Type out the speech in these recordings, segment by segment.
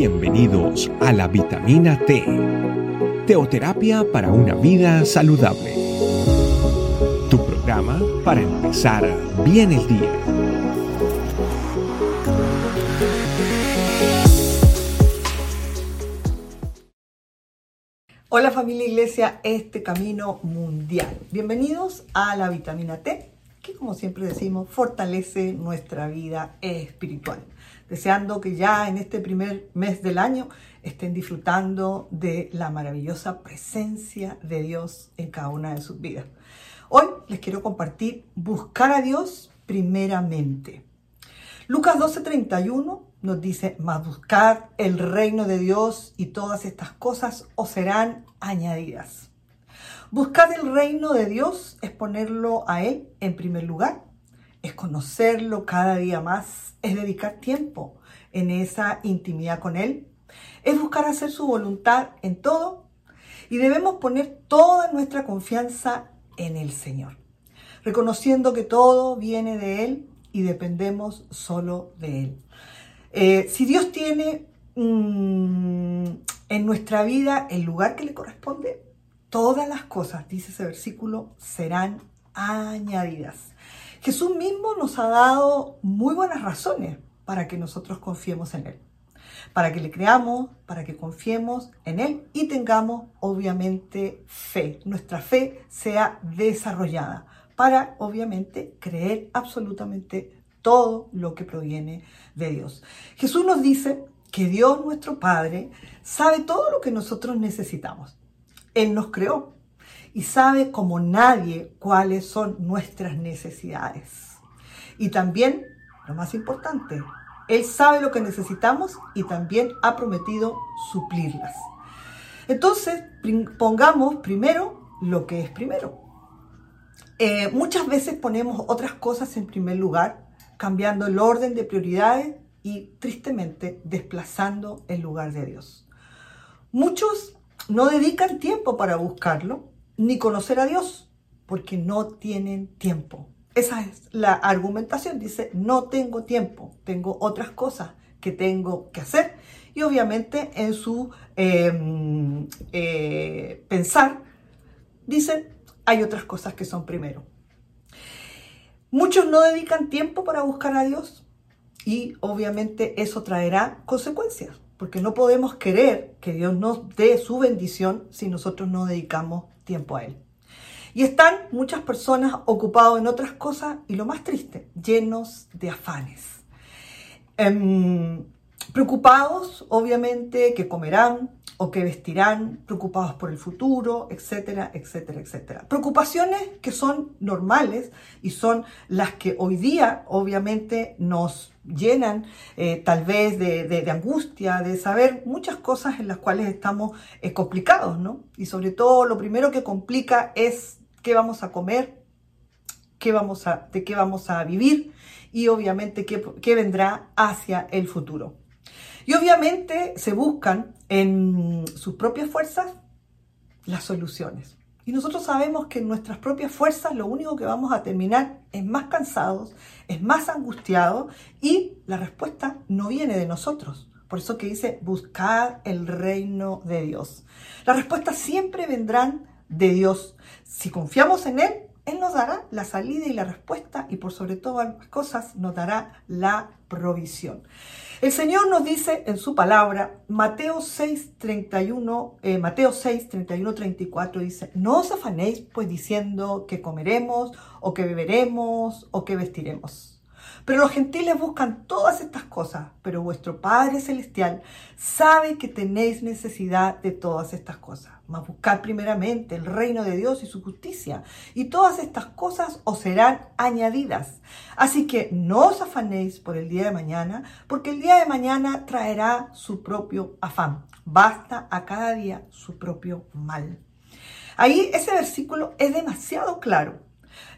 Bienvenidos a la vitamina T, teoterapia para una vida saludable. Tu programa para empezar bien el día. Hola familia Iglesia, este camino mundial. Bienvenidos a la vitamina T, que como siempre decimos, fortalece nuestra vida espiritual deseando que ya en este primer mes del año estén disfrutando de la maravillosa presencia de Dios en cada una de sus vidas. Hoy les quiero compartir buscar a Dios primeramente. Lucas 12:31 nos dice, mas buscar el reino de Dios y todas estas cosas os serán añadidas. Buscar el reino de Dios es ponerlo a Él en primer lugar es conocerlo cada día más, es dedicar tiempo en esa intimidad con Él, es buscar hacer su voluntad en todo y debemos poner toda nuestra confianza en el Señor, reconociendo que todo viene de Él y dependemos solo de Él. Eh, si Dios tiene mm, en nuestra vida el lugar que le corresponde, todas las cosas, dice ese versículo, serán añadidas. Jesús mismo nos ha dado muy buenas razones para que nosotros confiemos en Él, para que le creamos, para que confiemos en Él y tengamos obviamente fe, nuestra fe sea desarrollada para obviamente creer absolutamente todo lo que proviene de Dios. Jesús nos dice que Dios nuestro Padre sabe todo lo que nosotros necesitamos. Él nos creó y sabe como nadie cuáles son nuestras necesidades. Y también, lo más importante, Él sabe lo que necesitamos y también ha prometido suplirlas. Entonces, pongamos primero lo que es primero. Eh, muchas veces ponemos otras cosas en primer lugar, cambiando el orden de prioridades y tristemente desplazando el lugar de Dios. Muchos no dedican tiempo para buscarlo ni conocer a Dios, porque no tienen tiempo. Esa es la argumentación. Dice, no tengo tiempo, tengo otras cosas que tengo que hacer. Y obviamente en su em, eh, pensar, dicen, hay otras cosas que son primero. Muchos no dedican tiempo para buscar a Dios y obviamente eso traerá consecuencias, porque no podemos querer que Dios nos dé su bendición si nosotros no dedicamos tiempo a Él. Y están muchas personas ocupadas en otras cosas y lo más triste, llenos de afanes. Em, preocupados, obviamente, que comerán o que vestirán, preocupados por el futuro, etcétera, etcétera, etcétera. Preocupaciones que son normales y son las que hoy día, obviamente, nos llenan eh, tal vez de, angustia, de saber muchas cosas en las cuales estamos eh, complicados, ¿no? Y sobre todo lo primero que complica es qué vamos a comer, qué vamos a, de qué vamos a vivir y obviamente qué, qué vendrá hacia el futuro. Y obviamente se buscan en sus propias fuerzas las soluciones. Y nosotros sabemos que en nuestras propias fuerzas lo único que vamos a terminar es más cansados, es más angustiados y la respuesta no viene de nosotros. Por eso que dice, buscar el reino de Dios. Las respuestas siempre vendrán de Dios. Si confiamos en Él, Él nos dará la salida y la respuesta y por sobre todas las cosas nos dará la provisión. El Señor nos dice en su palabra, Mateo 6, 31, eh, Mateo 6, 31, 34, dice, no os afanéis pues diciendo que comeremos o que beberemos o que vestiremos pero los gentiles buscan todas estas cosas, pero vuestro Padre Celestial sabe que tenéis necesidad de todas estas cosas. Mas buscad primeramente el reino de Dios y su justicia, y todas estas cosas os serán añadidas. Así que no os afanéis por el día de mañana, porque el día de mañana traerá su propio afán. Basta a cada día su propio mal. Ahí ese versículo es demasiado claro.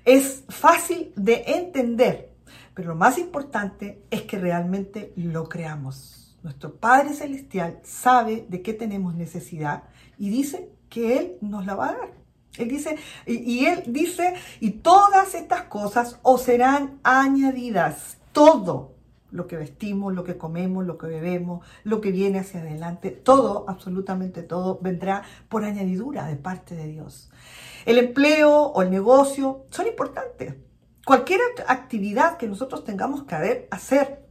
Es fácil de entender pero lo más importante es que realmente lo creamos. Nuestro Padre Celestial sabe de qué tenemos necesidad y dice que Él nos la va a dar. Él dice, y, Él dice, y todas estas cosas os serán añadidas. Todo, lo que vestimos, lo que comemos, lo que bebemos, lo que viene hacia adelante, todo, absolutamente todo, vendrá por añadidura de parte de Dios. El empleo o el negocio son importantes. Cualquier actividad que nosotros tengamos que hacer,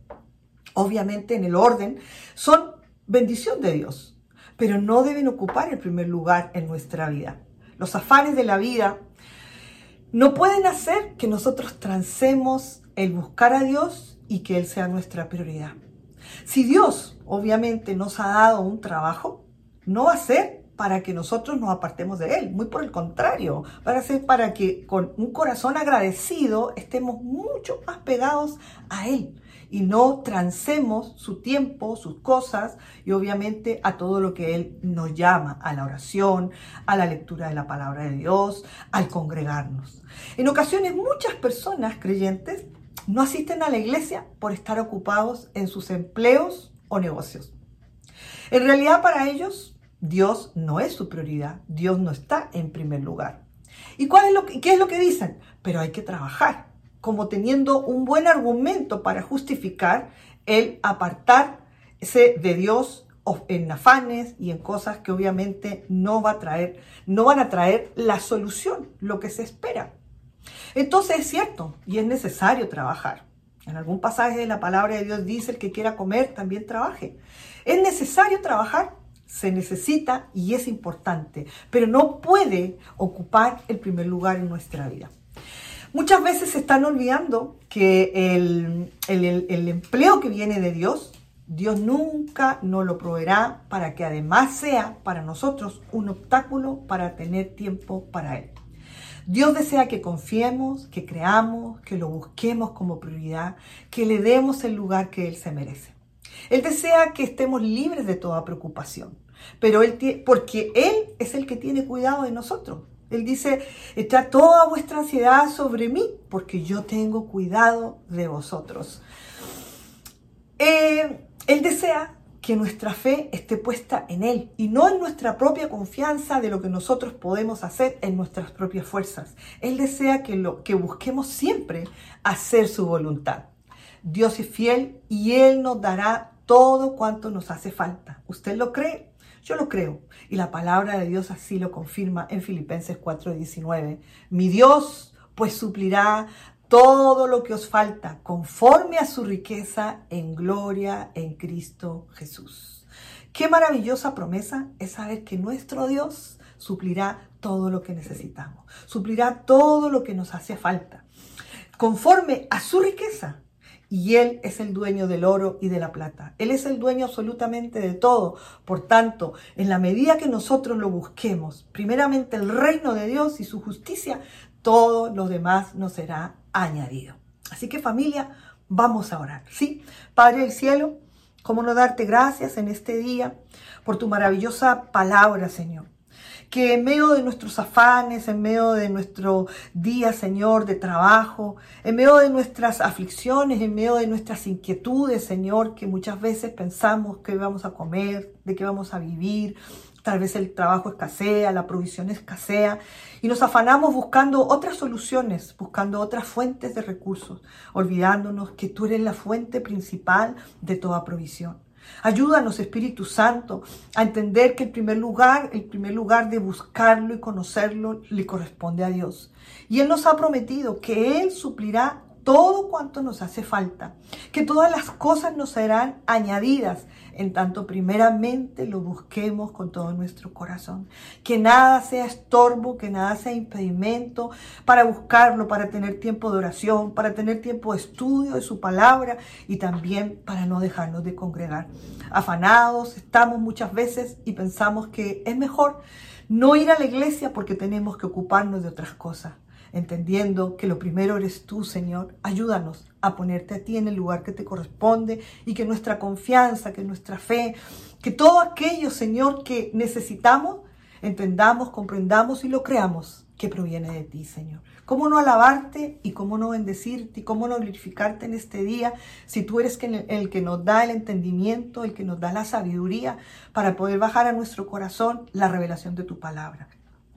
obviamente en el orden, son bendición de Dios, pero no deben ocupar el primer lugar en nuestra vida. Los afanes de la vida no pueden hacer que nosotros transemos el buscar a Dios y que Él sea nuestra prioridad. Si Dios obviamente nos ha dado un trabajo, no va a ser para que nosotros nos apartemos de Él, muy por el contrario, va a ser para que con un corazón agradecido estemos mucho más pegados a Él y no transemos su tiempo, sus cosas y obviamente a todo lo que Él nos llama, a la oración, a la lectura de la palabra de Dios, al congregarnos. En ocasiones muchas personas creyentes no asisten a la iglesia por estar ocupados en sus empleos o negocios. En realidad para ellos Dios no es su prioridad, Dios no está en primer lugar. ¿Y cuál es lo qué es lo que dicen? Pero hay que trabajar como teniendo un buen argumento para justificar el apartarse de Dios en afanes y en cosas que obviamente no va a traer, no van a traer la solución, lo que se espera. Entonces es cierto y es necesario trabajar. En algún pasaje de la palabra de Dios dice el que quiera comer también trabaje. Es necesario trabajar, se necesita y es importante, pero no puede ocupar el primer lugar en nuestra vida. Muchas veces se están olvidando que el, empleo que viene de Dios, Dios nunca nos lo proveerá para que además sea para nosotros un obstáculo para tener tiempo para Él. Dios desea que confiemos, que creamos, que lo busquemos como prioridad, que le demos el lugar que Él se merece. Él desea que estemos libres de toda preocupación, pero él porque Él es el que tiene cuidado de nosotros. Él dice, está toda vuestra ansiedad sobre mí, porque yo tengo cuidado de vosotros. Eh, él desea que nuestra fe esté puesta en Él y no en nuestra propia confianza de lo que nosotros podemos hacer en nuestras propias fuerzas. Él desea que, lo, que busquemos siempre hacer su voluntad. Dios es fiel y Él nos dará todo cuanto nos hace falta. ¿Usted lo cree? Yo lo creo y la palabra de Dios así lo confirma en Filipenses 4:19. Mi Dios pues suplirá todo lo que os falta conforme a su riqueza en gloria en Cristo Jesús. Qué maravillosa promesa es saber que nuestro Dios suplirá todo lo que necesitamos, suplirá todo lo que nos hace falta, conforme a su riqueza y Él es el dueño del oro y de la plata. Él es el dueño absolutamente de todo. Por tanto, en la medida que nosotros lo busquemos, primeramente el reino de Dios y su justicia, todo lo demás nos será añadido. Así que familia, vamos a orar. ¿sí? Padre del cielo, ¿cómo no darte gracias en este día por tu maravillosa palabra, Señor? Que en medio de nuestros afanes, en medio de nuestro día, Señor, de trabajo, en medio de nuestras aflicciones, en medio de nuestras inquietudes, Señor, que muchas veces pensamos que vamos a comer, de qué vamos a vivir, tal vez el trabajo escasea, la provisión escasea, y nos afanamos buscando otras soluciones, buscando otras fuentes de recursos, olvidándonos que tú eres la fuente principal de toda provisión. Ayúdanos, Espíritu Santo, a entender que el primer lugar, el primer lugar de buscarlo y conocerlo le corresponde a Dios. Y Él nos ha prometido que Él suplirá todo cuanto nos hace falta, que todas las cosas nos serán añadidas en tanto primeramente lo busquemos con todo nuestro corazón. Que nada sea estorbo, que nada sea impedimento para buscarlo, para tener tiempo de oración, para tener tiempo de estudio de su palabra y también para no dejarnos de congregar. Afanados estamos muchas veces y pensamos que es mejor no ir a la iglesia porque tenemos que ocuparnos de otras cosas entendiendo que lo primero eres tú, Señor. Ayúdanos a ponerte a ti en el lugar que te corresponde y que nuestra confianza, que nuestra fe, que todo aquello, Señor, que necesitamos, entendamos, comprendamos y lo creamos que proviene de ti, Señor. ¿Cómo no alabarte y cómo no bendecirte y cómo no glorificarte en este día si tú eres el que nos da el entendimiento, el que nos da la sabiduría para poder bajar a nuestro corazón la revelación de tu palabra?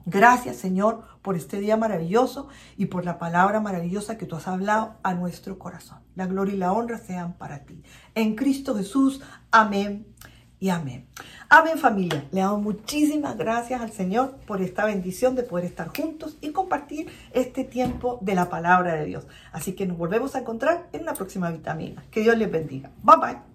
Gracias Señor por este día maravilloso y por la palabra maravillosa que tú has hablado a nuestro corazón. La gloria y la honra sean para ti. En Cristo Jesús, amén y amén. Amén familia. Le damos muchísimas gracias al Señor por esta bendición de poder estar juntos y compartir este tiempo de la palabra de Dios. Así que nos volvemos a encontrar en la próxima vitamina. Que Dios les bendiga. Bye bye.